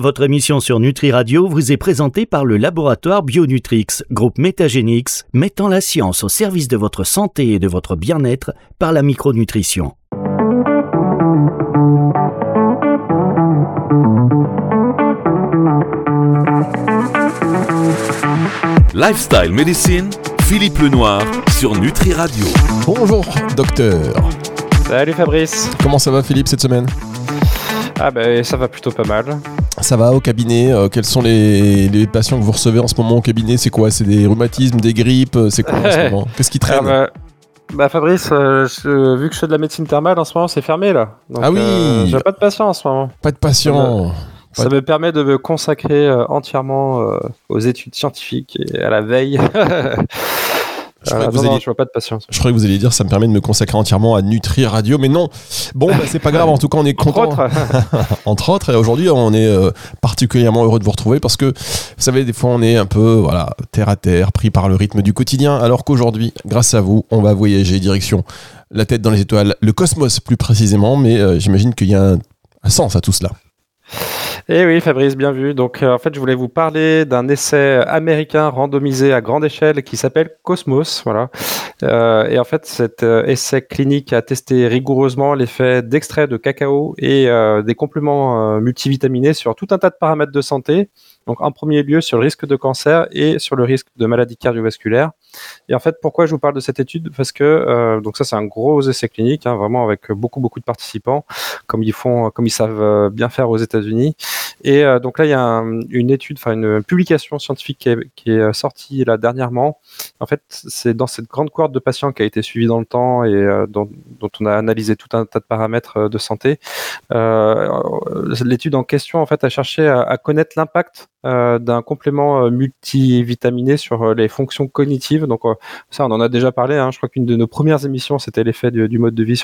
Votre émission sur Nutri Radio vous est présentée par le laboratoire Bionutrix, groupe Métagénix, mettant la science au service de votre santé et de votre bien-être par la micronutrition. Lifestyle Medicine, Philippe Lenoir sur Nutri Radio. Bonjour, docteur. Salut Fabrice. Comment ça va, Philippe, cette semaine? Ah ben ça va plutôt pas mal. Ça va au cabinet euh, Quels sont les, les patients que vous recevez en ce moment au cabinet C'est quoi C'est des rhumatismes, des grippes euh, C'est quoi en ce moment Qu'est-ce qui traîne Ah, bah, bah, Fabrice, euh, je- vu que je fais de la médecine thermale en ce moment, c'est fermé là. Donc, Ah oui. euh, J'ai pas de patients en ce moment. Pas de patients. Ça me permet de me consacrer euh, entièrement euh, aux études scientifiques et à la veille. Je vous non, alliez- je vois pas de patients. Je croyais que vous alliez dire ça me permet de me consacrer entièrement à Nutri Radio, mais non. Bon, bah, c'est pas grave. En tout cas, on est Entre content. autres, Entre autres, et aujourd'hui, on est euh, particulièrement heureux de vous retrouver parce que, vous savez, des fois, on est un peu, voilà, terre à terre, pris par le rythme du quotidien, alors qu'aujourd'hui, grâce à vous, on va voyager direction la tête dans les étoiles, le cosmos plus précisément, mais euh, j'imagine qu'il y a un, un sens à tout cela. Eh oui, Fabrice, bien vu. Donc, euh, en fait, je voulais vous parler d'un essai américain randomisé à grande échelle qui s'appelle Cosmos. Voilà. Euh, et en fait, cet euh, essai clinique a testé rigoureusement l'effet d'extrait de cacao et euh, des compléments multivitaminés sur tout un tas de paramètres de santé. Donc, en premier lieu, sur le risque de cancer et sur le risque de maladie cardiovasculaire. Et en fait, pourquoi je vous parle de cette étude? Parce que euh, donc ça, c'est un gros essai clinique, hein, vraiment avec beaucoup beaucoup de participants, comme ils font, comme ils savent euh, bien faire aux États-Unis. Et euh, donc là, il y a un- une étude, enfin une publication scientifique qui est, sortie là dernièrement. En fait, c'est dans cette grande cohorte de patients qui a été suivie dans le temps et dont, on a analysé tout un tas de paramètres de santé. L'étude en question, en fait, a cherché à connaître l'impact euh, d'un complément euh, multivitaminé sur euh, les fonctions cognitives. Donc ça, on en a déjà parlé. hein. Je crois qu'une de nos premières émissions, c'était l'effet du, mode de vie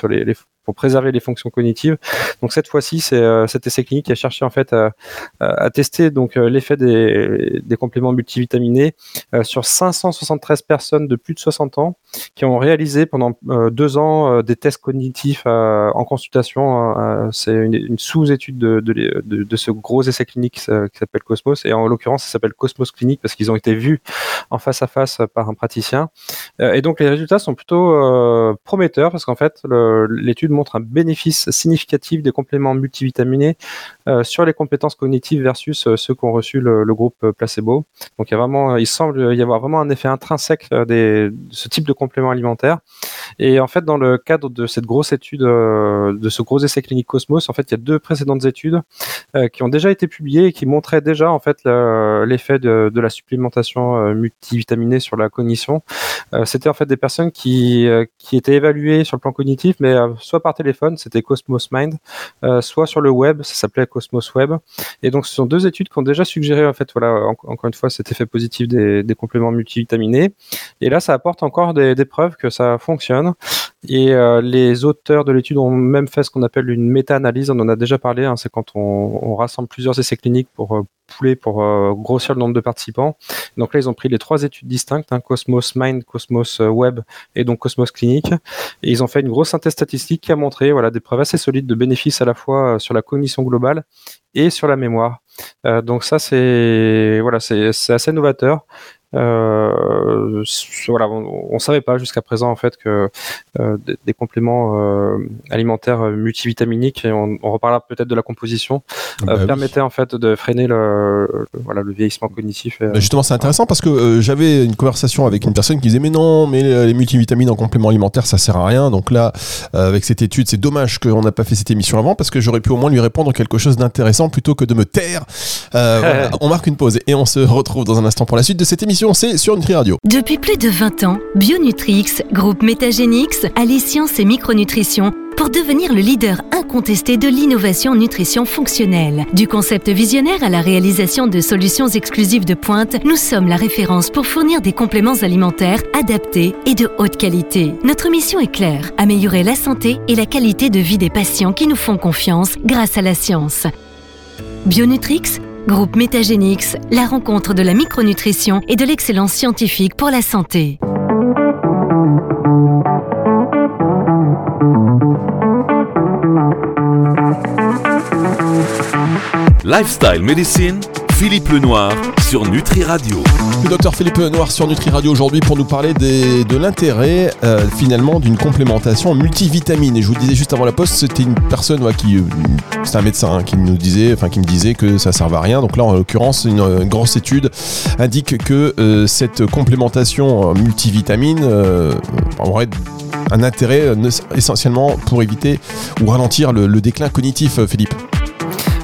pour préserver les fonctions cognitives. Donc cette fois-ci, c'est cet essai clinique qui a cherché en fait à, tester donc l'effet des, compléments multivitaminés sur 573 personnes de plus de 60 ans qui ont réalisé pendant euh, deux ans euh, des tests cognitifs euh, en consultation. c'est une, sous-étude de, de, ce gros essai clinique qui s'appelle Cosmos et en l'occurrence, ça s'appelle Cosmos Clinique parce qu'ils ont été vus en face à face par un praticien. Et donc les résultats sont plutôt prometteurs parce qu'en fait l'étude montre un bénéfice significatif des compléments multivitaminés sur les compétences cognitives versus ceux qu'ont reçu le, groupe placebo. Donc il y a vraiment, il semble y avoir vraiment un effet intrinsèque de ce type de complément alimentaire. Et en fait, dans le cadre de cette grosse étude, euh, de ce gros essai clinique Cosmos, en fait, il y a deux précédentes études euh, qui ont déjà été publiées et qui montraient déjà en fait le- l'effet de, la supplémentation euh, multivitaminée sur la cognition. C'était en fait des personnes qui, qui étaient évaluées sur le plan cognitif, mais soit par téléphone, c'était Cosmos Mind, soit sur le web, ça s'appelait Cosmos Web. Et donc, ce sont deux études qui ont déjà suggéré, en fait, voilà, en- encore une fois, cet effet positif des, des compléments multivitaminés. Et là, ça apporte encore des, des preuves que ça fonctionne. Et euh, les auteurs de l'étude ont même fait ce qu'on appelle une méta-analyse. On en a déjà parlé. hein, c'est quand on, rassemble plusieurs essais cliniques pour euh, pouler, pour euh, grossir le nombre de participants. Donc là, ils ont pris les trois études distinctes, hein, Cosmos Mind, Cosmos euh, Web et donc Cosmos Clinique. Et ils ont fait une grosse synthèse statistique qui a montré voilà, des preuves assez solides de bénéfices à la fois sur la cognition globale et sur la mémoire. Euh, donc ça, c'est voilà, c'est assez novateur. Euh, voilà, on, on savait pas jusqu'à présent en fait que euh, des, des compléments euh, alimentaires multivitaminiques, et on, on reparlera peut-être de la composition, Bah oui. permettaient en fait de freiner le, le- voilà, le vieillissement cognitif. et, Bah, justement, c'est intéressant parce que j'avais une conversation avec une personne qui disait mais non, mais les multivitamines en complément alimentaire ça sert à rien. Donc là, avec cette étude, c'est dommage qu'on n'a pas fait cette émission avant parce que j'aurais pu au moins lui répondre quelque chose d'intéressant plutôt que de me taire. Euh, voilà, on marque une pause et on se retrouve dans un instant pour la suite de cette émission. C'est sur Nutri Radio. Depuis plus de 20 ans, Bionutrix, groupe Métagénix, allie science et micronutrition pour devenir le leader incontesté de l'innovation en nutrition fonctionnelle. Du concept visionnaire à la réalisation de solutions exclusives de pointe, nous sommes la référence pour fournir des compléments alimentaires adaptés et de haute qualité. Notre mission est claire, améliorer la santé et la qualité de vie des patients qui nous font confiance grâce à la science. Bionutrix, groupe Métagénix, la rencontre de la micronutrition et de l'excellence scientifique pour la santé. Lifestyle Medicine, Philippe Lenoir sur Nutri Radio. Le docteur Philippe Lenoir sur Nutri Radio aujourd'hui pour nous parler de l'intérêt euh, finalement d'une complémentation en multivitamines. Et je vous disais juste avant la poste, c'était une personne qui, euh, c'est un médecin hein, qui nous disait, enfin qui me disait que ça servait à rien. Donc là, en l'occurrence, une, grosse étude indique que euh, cette complémentation multivitamine aurait un intérêt essentiellement pour éviter ou ralentir le déclin cognitif, Philippe.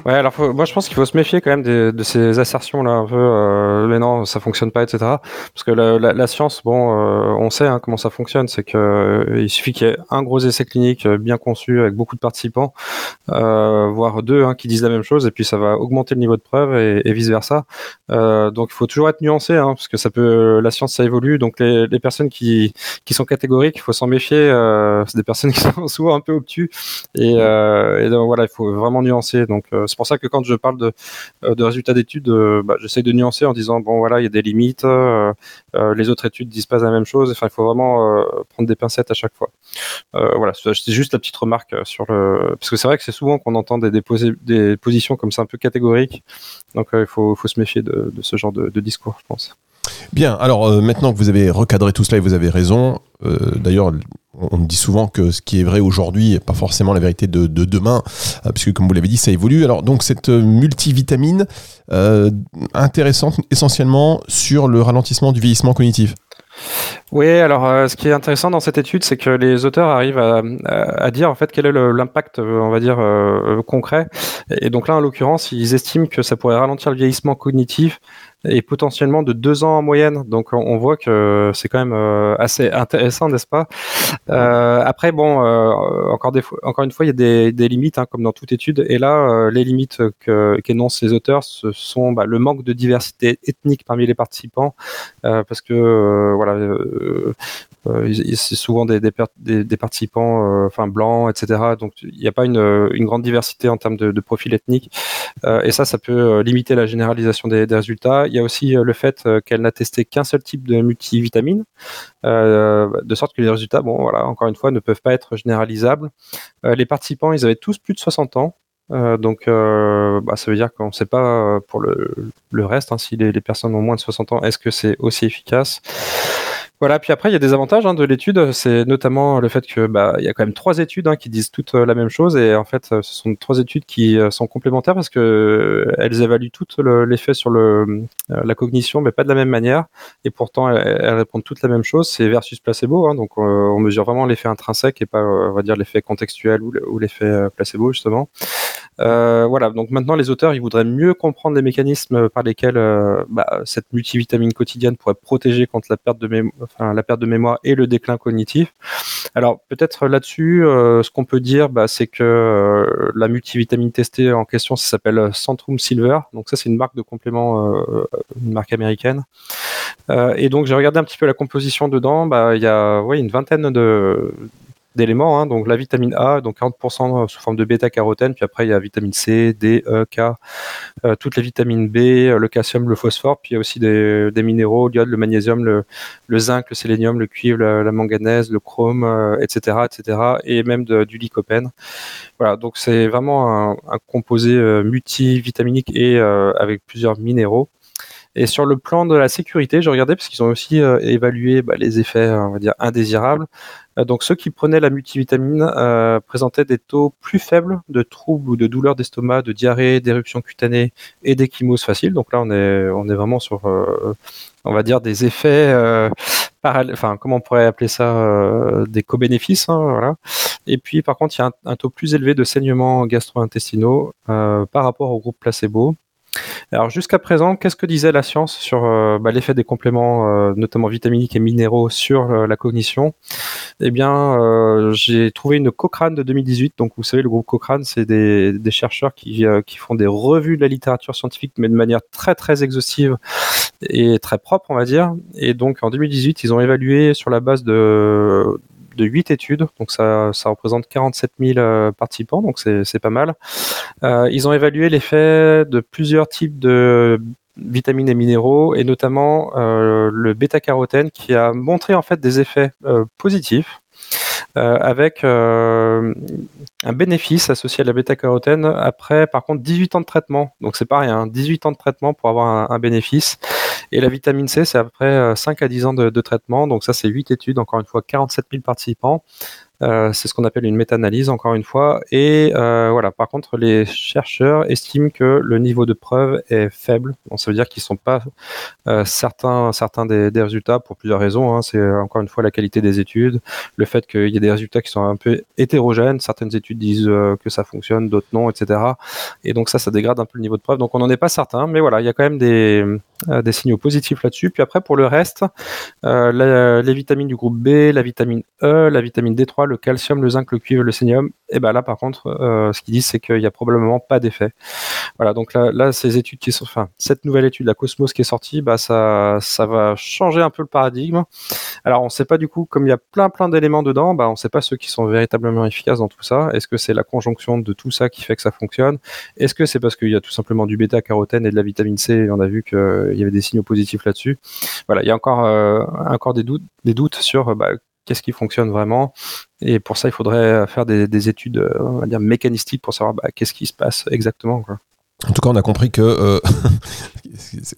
Ouais, alors moi je pense qu'il faut se méfier quand même de, de ces assertions là un peu, euh, mais non, ça fonctionne pas, etc. Parce que la, la, la science, bon, euh, on sait hein, comment ça fonctionne, c'est que euh, il suffit qu'il y ait un gros essai clinique euh, bien conçu avec beaucoup de participants, voire deux hein, qui disent la même chose, et puis ça va augmenter le niveau de preuve et, et vice versa. donc il faut toujours être nuancé, hein, parce que ça peut, la science ça évolue, donc les, les personnes qui qui sont catégoriques, il faut s'en méfier. c'est des personnes qui sont souvent un peu obtus, et, et donc voilà, il faut vraiment nuancer. Donc c'est pour ça que quand je parle de, euh, résultats d'études, euh, bah, j'essaie de nuancer en disant bon voilà, il y a des limites, euh, les autres études disent pas la même chose. Enfin, il faut vraiment prendre des pincettes à chaque fois. voilà, c'est juste la petite remarque sur le, parce que c'est vrai que c'est souvent qu'on entend des, positions comme ça un peu catégoriques. Donc il faut, se méfier de, ce genre de, discours, je pense. Bien, alors maintenant que vous avez recadré tout cela et vous avez raison, d'ailleurs on dit souvent que ce qui est vrai aujourd'hui n'est pas forcément la vérité de, demain, euh, puisque comme vous l'avez dit, ça évolue. Alors donc cette euh, multivitamine euh, intéressante essentiellement sur le ralentissement du vieillissement cognitif. Oui, alors ce qui est intéressant dans cette étude, c'est que les auteurs arrivent à, dire en fait quel est l'impact, on va dire, concret. Et donc là, en l'occurrence, ils estiment que ça pourrait ralentir le vieillissement cognitif et potentiellement de deux ans en moyenne. Donc on voit que c'est quand même euh, assez intéressant, n'est-ce pas? Euh, Après, bon, euh, encore, des encore une fois, il y a des, limites, hein, comme dans toute étude. Et là, les limites qu'énoncent les auteurs, ce sont bah, le manque de diversité ethnique parmi les participants, parce que voilà, c'est souvent des, participants enfin blancs, etc. Donc il n'y a pas une, grande diversité en termes de, de profil ethnique. Et ça, ça peut limiter la généralisation des résultats. Il y a aussi le fait qu'elle n'a testé qu'un seul type de multivitamine, de sorte que les résultats, bon voilà, encore une fois, ne peuvent pas être généralisables. les participants, ils avaient tous plus de 60 ans. Euh, donc, euh, bah, ça veut dire qu'on ne sait pas pour le, reste, hein, si les, personnes ont moins de 60 ans, est-ce que c'est aussi efficace? Voilà, puis après, il y a des avantages hein, de l'étude. C'est notamment le fait que bah, y a quand même trois études hein, qui disent toutes euh, la même chose. Et en fait, ce sont trois études qui euh, sont complémentaires parce que euh, elles évaluent toutes l'effet sur le, la cognition, mais pas de la même manière. Et pourtant, elles, répondent toutes la même chose. C'est versus placebo. Hein, donc, on mesure vraiment l'effet intrinsèque et pas, on va dire, l'effet contextuel ou l'effet placebo, justement. Euh, voilà, donc maintenant les auteurs ils voudraient mieux comprendre les mécanismes par lesquels euh, bah, cette multivitamine quotidienne pourrait protéger contre la perte de, la perte de mémoire et le déclin cognitif. Alors peut-être là-dessus, euh, ce qu'on peut dire, bah, c'est que la multivitamine testée en question, s'appelle Centrum Silver. Donc ça c'est une marque de complément, une marque américaine. et donc j'ai regardé un petit peu la composition dedans. Bah, il y a ouais, une vingtaine de d'éléments. Hein. donc la vitamine A, donc 40% sous forme de bêta-carotène, puis après il y a vitamine C, D, E, K, euh, toutes les vitamines B, euh, le calcium, le phosphore, puis il y a aussi des, minéraux, l'iode, le magnésium, le, zinc, le sélénium, le cuivre, la, manganèse, le chrome, etc., euh, etc., et même du lycopène. Voilà, donc c'est vraiment un, un composé multivitaminique et avec plusieurs minéraux. Et sur le plan de la sécurité, je regardais parce qu'ils ont aussi évalué bah, les effets, on va dire, indésirables. Euh, donc ceux qui prenaient la multivitamine euh, présentaient des taux plus faibles de troubles ou de douleurs d'estomac, de diarrhée, d'éruption cutanée et d'échymose facile. Donc là, on est, on est vraiment sur, euh, on va dire, des effets, euh, enfin, comment on pourrait appeler ça, des co-bénéfices. Hein, voilà. Et puis, par contre, il y a un, un taux plus élevé de saignements gastro-intestinaux par rapport au groupe placebo. Alors jusqu'à présent, qu'est-ce que disait la science sur euh, bah, l'effet des compléments, euh, notamment vitaminiques et minéraux, sur euh, la cognition? Eh bien, j'ai trouvé une Cochrane de 2018. Donc, vous savez, le groupe Cochrane, c'est des, des, chercheurs qui, qui font des revues de la littérature scientifique, mais de manière très très exhaustive et très propre, on va dire. Et donc, en 2018, ils ont évalué sur la base de de 8 études, donc ça, ça représente 47 000 euh, participants, donc c'est pas mal. Euh, ils ont évalué l'effet de plusieurs types de vitamines et minéraux, et notamment euh, le bêta-carotène qui a montré en fait des effets positifs avec un bénéfice associé à la bêta-carotène après, par contre, 18 ans de traitement. Donc c'est pas rien, 18 ans de traitement pour avoir un, bénéfice. Et la vitamine C, c'est après 5 à 10 ans de, de traitement. Donc ça, c'est 8 études, encore une fois, 47 000 participants. Euh, c'est ce qu'on appelle une méta-analyse, encore une fois. Et euh, voilà, par contre, les chercheurs estiment que le niveau de preuve est faible. Ça veut dire qu'ils ne sont pas euh, certains, certains des, résultats pour plusieurs raisons. Hein. C'est encore une fois la qualité des études, le fait qu'il y ait des résultats qui sont un peu hétérogènes. Certaines études disent que ça fonctionne, d'autres non, etc. Et donc ça, ça dégrade un peu le niveau de preuve. Donc on n'en est pas certain, mais voilà, il y a quand même des, des signaux positifs là-dessus. Puis après, pour le reste, les vitamines du groupe B, la vitamine E, la vitamine D3, le calcium, le zinc, le cuivre, le sénium, et ben là par contre, euh, ce qu'ils disent c'est qu'il n'y a probablement pas d'effet. Voilà, donc là, ces études qui sont, enfin, cette nouvelle étude, la Cosmos qui est sortie, bah ça, ça va changer un peu le paradigme. Alors on ne sait pas du coup, comme il y a plein plein d'éléments dedans, bah on ne sait pas ceux qui sont véritablement efficaces dans tout ça. Est-ce que c'est la conjonction de tout ça qui fait que ça fonctionne? Est-ce que c'est parce qu'il y a tout simplement du bêta-carotène et de la vitamine C? On a vu qu'il y avait des signaux positifs là-dessus. Voilà, il y a encore euh, encore des doutes, des doutes sur bah, qu'est-ce qui fonctionne vraiment. Et pour ça, il faudrait faire des, études, euh, on va dire, mécanistiques pour savoir bah, qu'est-ce qui se passe exactement. En tout cas, on a compris que euh,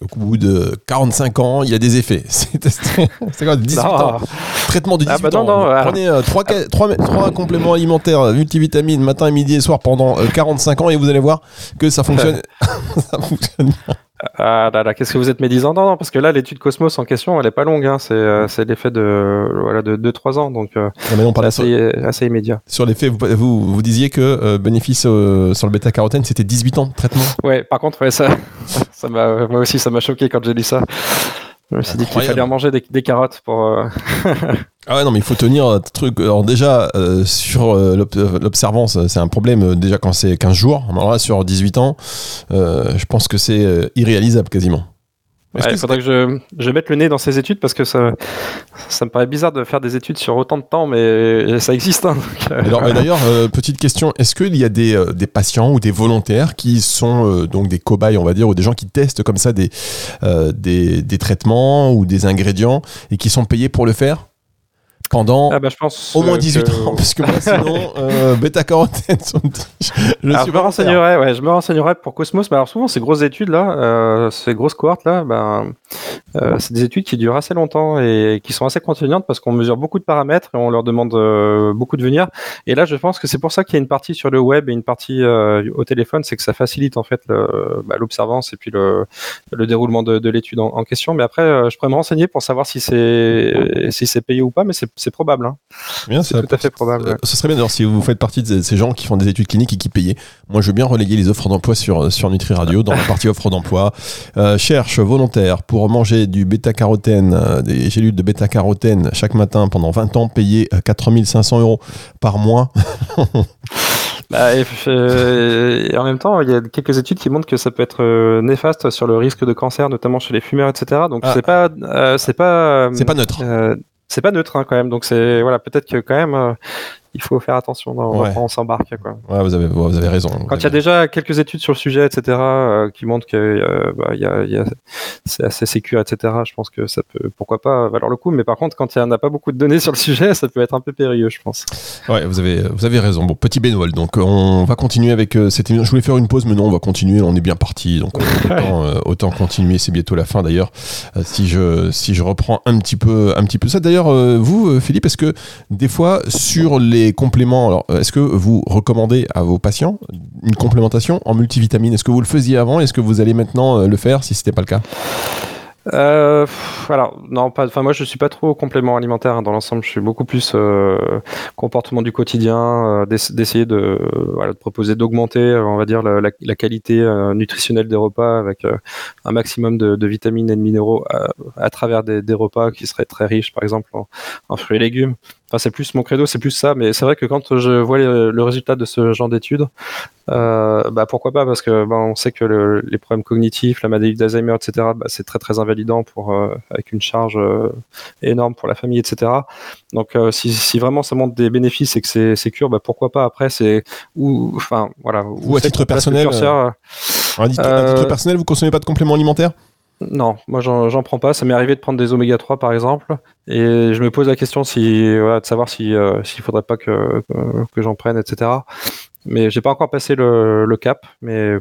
au bout de 45 ans, il y a des effets. C'est quoi 18 ans Traitement de 18 ah bah ans. Prenez 3, euh, compléments alimentaires multivitamines matin, midi et soir pendant 45 ans et vous allez voir que ça fonctionne, ça fonctionne bien. Ah là là, qu'est-ce que vous êtes médisant? Non, non, parce que là, l'étude Cosmos en question, elle est pas longue. Hein. C'est, euh, c'est l'effet de voilà de 2-3 ans, donc euh, non, mais assez, assez, immédiat. Sur l'effet, vous, vous, vous disiez que euh, bénéfice sur le bêta-carotène, c'était 18 ans de traitement. Ouais, par contre, ouais, ça, ça m'a, moi aussi, ça m'a choqué quand j'ai lu ça. Suis dit qu'il fallait manger des, des carottes pour. Ah ouais, non, mais il faut tenir un truc. Alors, déjà, euh, sur euh, l'observance, c'est un problème euh, déjà quand c'est 15 jours. Alors là, sur 18 ans, je pense que c'est irréalisable quasiment il faudrait que je, je, mette le nez dans ces études parce que ça, ça me paraît bizarre de faire des études sur autant de temps, mais ça existe. Hein, euh. D'ailleurs, euh, petite question, est-ce qu'il y a des, euh, des, patients ou des volontaires qui sont donc des cobayes, on va dire, ou des gens qui testent comme ça des, des, des traitements ou des ingrédients et qui sont payés pour le faire? Pendant ah bah, je pense au moins 18 ans parce que moi sinon euh, bêta carotène je, me renseignerai ouais, je me renseignerai pour Cosmos mais alors souvent ces grosses études là euh, ces grosses cohortes là ben euh, c'est des études qui durent assez longtemps et qui sont assez contraignantes parce qu'on mesure beaucoup de paramètres et on leur demande euh, beaucoup de venir et là je pense que c'est pour ça qu'il y a une partie sur le web et une partie euh, au téléphone c'est que ça facilite en fait bah, l'observance et puis le, le déroulement de, de l'étude en, en, question mais après je pourrais me renseigner pour savoir si c'est si c'est payé ou pas mais c'est probable. Hein. Bien, c'est tout à fait probable. Ce serait bien d'ailleurs si vous faites partie de ces gens qui font des études cliniques et qui payent. Moi, je veux bien relayer les offres d'emploi sur, sur Nutri Radio dans la partie offre d'emploi. Cherche volontaire pour manger du bêta-carotène, euh, des gélules de bêta-carotène chaque matin pendant 20 ans, payer 4500 euros par mois. Bah, et, en même temps, il y a quelques études qui montrent que ça peut être néfaste sur le risque de cancer, notamment chez les fumeurs, etc. Donc ah. c'est pas, c'est pas, c'est pas neutre c'est pas neutre hein, quand même. Donc c'est voilà, peut-être que quand même, euh, il faut faire attention dans, ouais. on s'embarque. Quoi. Ouais, vous avez, vous avez raison. Quand il y a déjà quelques études sur le sujet, etc., euh, qui montrent que euh, bah, y a, y a, c'est assez sécur, etc., je pense que ça peut, pourquoi pas, valoir le coup. Mais par contre, quand il n'y a pas beaucoup de données sur le sujet, ça peut être un peu périlleux, je pense. Ouais, vous avez, vous avez raison. Bon, petit bénévole. Donc, on va continuer avec euh, cette émission. Je voulais faire une pause, mais non, on va continuer. On est bien parti. Donc, autant, euh, autant continuer. C'est bientôt la fin, d'ailleurs. Euh, si je, si je reprends un petit peu, un petit peu ça. D'ailleurs, vous, Philippe, est-ce que des fois, sur les compléments, alors, est-ce que vous recommandez à vos patients une complémentation en multivitamines? Est-ce que vous le faisiez avant? Est-ce que vous allez maintenant euh, le faire si ce n'était pas le cas? Euh, alors non, pas. Enfin, moi, je suis pas trop complément alimentaire hein, dans l'ensemble. Je suis beaucoup plus euh, comportement du quotidien, euh, d'essayer de, proposer d'augmenter, on va dire, la, qualité euh, nutritionnelle des repas avec un maximum de, vitamines et de minéraux à, travers des, repas qui seraient très riches, par exemple en fruits et légumes. Enfin, c'est plus mon credo, c'est plus ça. Mais c'est vrai que quand je vois le, résultat de ce genre d'études, euh, bah pourquoi pas Parce que bah, on sait que le, les problèmes cognitifs, la maladie d'Alzheimer, etc., bah, c'est très très invalidant pour euh, avec une charge euh, énorme pour la famille, etc. Donc si, si, vraiment ça montre des bénéfices et que c'est bah pourquoi pas Après, c'est ou enfin voilà. Ou à titre personnel. à, titre, à titre personnel, vous consommez pas de compléments alimentaires? Non, moi j'en prends pas. Ça m'est arrivé de prendre des oméga 3 par exemple, et je me pose la question si, voilà, de savoir si s'il faudrait pas que, que, j'en prenne, etc. Mais j'ai pas encore passé le, le, cap, mais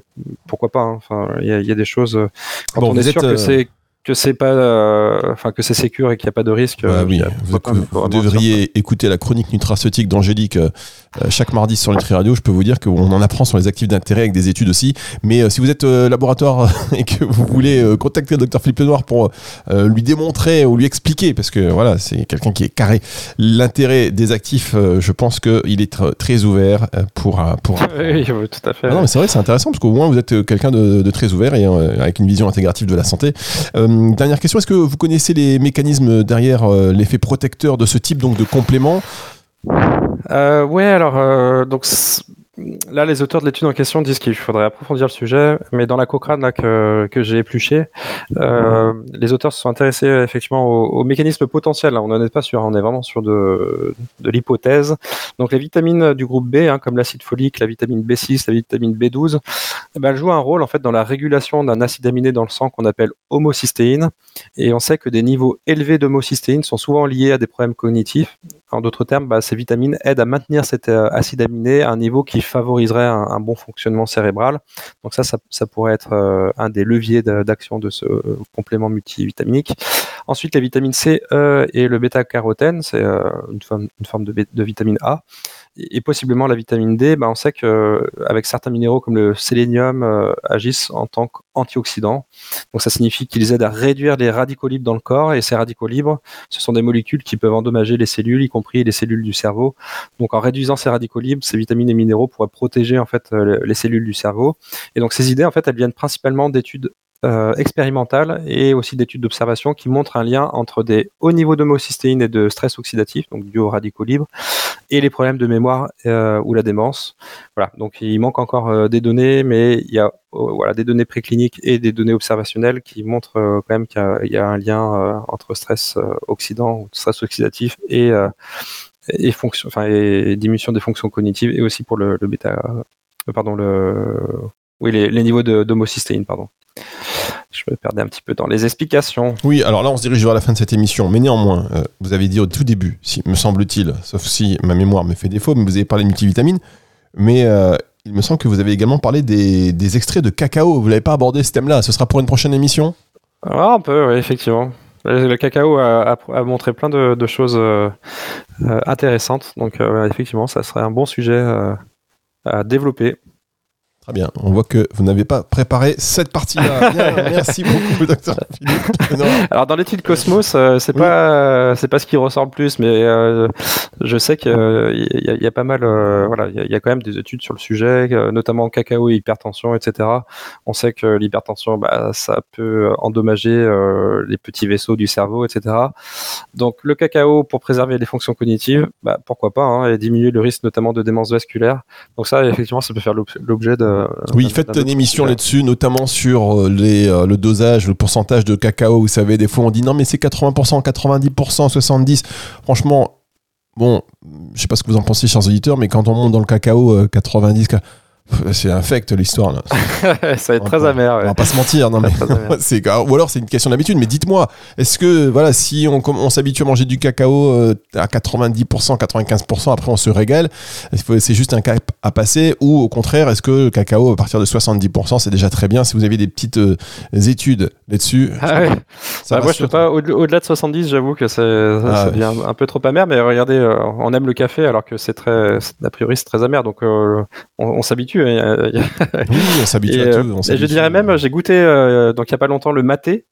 pourquoi pas. Hein. Enfin, il y, y, a des choses. Quand on est sûr que c'est que c'est pas, euh, enfin que c'est sécure et qu'il n'y a pas de risque. Bah euh, oui, vous, vous devriez écouter la chronique nutraceutique d'Angélique euh, chaque mardi sur Nutri Radio. Je peux vous dire qu'on en apprend sur les actifs d'intérêt avec des études aussi. Mais si vous êtes laboratoire et que vous voulez contacter le docteur Philippe Lenoir pour lui démontrer ou lui expliquer, parce que voilà, c'est quelqu'un qui est carré, l'intérêt des actifs, je pense qu'il est très ouvert pour. pour oui, tout à fait. Ah non, mais c'est vrai, c'est intéressant parce qu'au moins vous êtes quelqu'un de, de, très ouvert et avec une vision intégrative de la santé. Euh, dernière question, est-ce que vous connaissez les mécanismes derrière euh, l'effet protecteur de ce type donc de complément? Euh, Ouais, alors donc Là, les auteurs de l'étude en question disent qu'il faudrait approfondir le sujet, mais dans la Cochrane que, j'ai épluché, euh, les auteurs se sont intéressés effectivement aux, mécanismes potentiels. On n'en est pas sûr, on est vraiment sur de, de l'hypothèse. Donc les vitamines du groupe B, hein, comme l'acide folique, la vitamine B6, la vitamine B12, eh ben, elles jouent un rôle en fait dans la régulation d'un acide aminé dans le sang qu'on appelle homocystéine. Et on sait que des niveaux élevés d'homocystéine sont souvent liés à des problèmes cognitifs. En d'autres termes, bah, ces vitamines aident à maintenir cet euh, acide aminé à un niveau qui favoriserait un, bon fonctionnement cérébral. Donc ça, ça, pourrait être euh, un des leviers d'action de ce complément multivitaminique. Ensuite, la vitamine C e et le bêta-carotène, c'est euh, une, forme, de vitamine A et possiblement la vitamine D, bah on sait qu'avec certains minéraux comme le sélénium euh, agissent en tant qu'antioxydants. Donc ça signifie qu'ils aident à réduire les radicaux libres dans le corps et ces radicaux libres, ce sont des molécules qui peuvent endommager les cellules, y compris les cellules du cerveau. Donc en réduisant ces radicaux libres, ces vitamines et minéraux pourraient protéger en fait euh, les cellules du cerveau. Et donc ces idées en fait elles viennent principalement d'études euh, expérimentales et aussi d'études d'observation qui montrent un lien entre des hauts niveaux d'homocystéine et de stress oxydatif, donc du aux radicaux libres, et les problèmes de mémoire euh, ou la démence. Voilà, donc il manque encore euh, des données, mais il y a voilà, des données précliniques et des données observationnelles qui montrent quand même qu'il y, a un lien entre stress oxydant ou stress oxydatif et, et, fonction, enfin, diminution des fonctions cognitives et aussi pour le, le bêta, pardon, le, oui, les, les niveaux d'homocystéine, pardon je me perdais un petit peu dans les explications. Oui, alors là, on se dirige vers la fin de cette émission. Mais néanmoins, euh, vous avez dit au tout début, si, me semble-t-il, sauf si ma mémoire me fait défaut, mais vous avez parlé de multivitamines. Mais euh, il me semble que vous avez également parlé des, extraits de cacao. Vous n'avez pas abordé ce thème-là. Ce sera pour une prochaine émission? Ah, Un peu, oui, effectivement. Le cacao a, montré plein de, choses euh, intéressantes. Donc, effectivement, ça serait un bon sujet à développer. Très bien. On voit que vous n'avez pas préparé cette partie-là. Merci beaucoup, docteur Philippe. Alors, dans l'étude Cosmos, euh, c'est pas, c'est pas ce qui ressort le plus, mais euh, je sais qu'il y, y, a pas mal, euh, voilà, il y, a quand même des études sur le sujet, notamment cacao et hypertension, etc. On sait que l'hypertension, bah, ça peut endommager les petits vaisseaux du cerveau, etc. Donc, le cacao pour préserver les fonctions cognitives, bah, pourquoi pas, hein, et diminuer le risque notamment de démence vasculaire. Donc ça, effectivement, ça peut faire l'objet de euh, oui, faites une émission là-dessus, notamment sur euh, les, euh, le dosage, le pourcentage de cacao. Vous savez, des fois on dit non, mais c'est 80%, 90%, 70%. Franchement, bon, je sais pas ce que vous en pensez, chers auditeurs, mais quand on monte dans le cacao, 90, c'est infect l'histoire là. ça va être très amer. On va pas se mentir, non mais c'est ou alors c'est une question d'habitude. Mais dites-moi, est-ce que voilà, si on, on s'habitue à manger du cacao euh, à 90%, 95%, après on se régale, c'est juste un cap à passer ou au contraire, est-ce que le cacao à partir de 70% c'est déjà très bien Si vous avez des petites euh, études là-dessus? Ah ouais. bah moi je peux pas au-delà de 70, j'avoue que ça, ah devient un peu trop amer. Mais regardez, euh, on aime le café alors que c'est très, a priori c'est très amer, donc on, on s'habitue oui, on s'habitue à tout. et je dirais même, j'ai goûté euh, donc il y a pas longtemps le maté.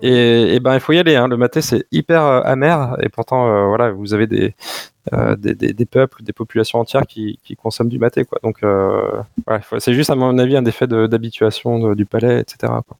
Et, ben il faut y aller. Hein. Le maté c'est hyper euh, amer et pourtant euh, voilà vous avez des, des, des, peuples, des populations entières qui, qui consomment du maté quoi. Donc voilà, c'est juste à mon avis un effet d'habituation du palais etc. Quoi.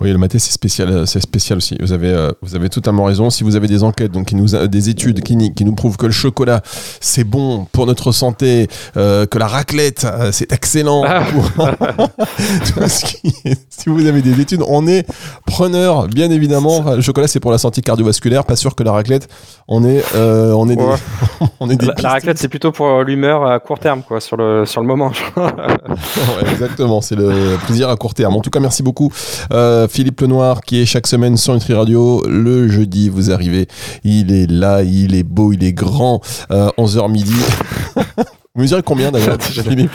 Oui, le maté, c'est spécial, euh, c'est spécial aussi. Vous avez, euh, vous avez totalement raison. Si vous avez des enquêtes, donc qui nous, des études qui, qui nous prouvent que le chocolat, c'est bon pour notre santé, euh, que la raclette, c'est excellent. Ah. si vous avez des études, on est preneur, bien évidemment. Le chocolat, c'est pour la santé cardiovasculaire. Pas sûr que la raclette, on est, on est, des, on est des la, raclette, c'est plutôt pour l'humeur à court terme, quoi, sur le, sur le moment. exactement. C'est le plaisir à court terme. En tout cas, merci beaucoup. Euh, Philippe Lenoir qui est chaque semaine sur Nutri Radio. Le jeudi, vous arrivez. Il est là, il est beau, il est grand. 11h midi. vous mesurez combien d'ailleurs Philippe?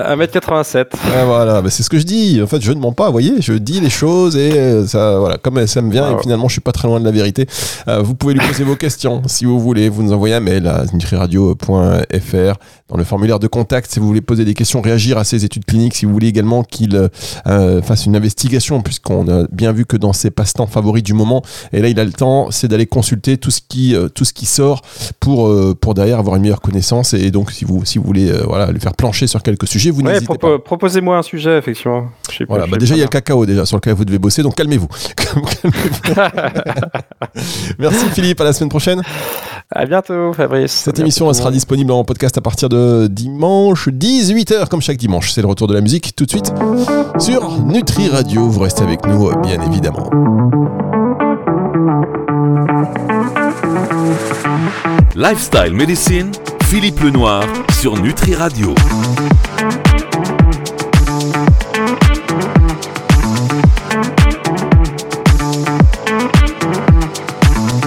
1m87. Ah, voilà, bah, c'est ce que je dis. En fait, je ne mens pas, vous voyez, je dis les choses et euh, ça, voilà, comme ça me vient, et finalement, je suis pas très loin de la vérité. Euh, vous pouvez lui poser vos questions si vous voulez. Vous nous envoyez un mail à nutriradio.fr dans le formulaire de contact si vous voulez poser des questions, réagir à ses études cliniques, si vous voulez également qu'il euh, fasse une investigation, puisqu'on a bien vu que dans ses passe-temps favoris du moment, et là, il a le temps, c'est d'aller consulter tout ce qui, tout ce qui sort pour, pour derrière avoir une meilleure connaissance. Et donc, si vous, si vous voulez, voilà, lui faire plancher sur quelques sujet, vous n'hésitez pas. Proposez-moi un sujet, effectivement. Voilà, bah déjà, il y a le cacao déjà sur lequel vous devez bosser, donc calmez-vous. Merci Philippe, à la semaine prochaine. À bientôt Fabrice. Cette émission sera disponible en podcast à partir de dimanche 18h, comme chaque dimanche. C'est le retour de la musique tout de suite sur Nutri Radio. Vous restez avec nous, bien évidemment. Lifestyle Medicine, Philippe Lenoir sur Nutri Radio.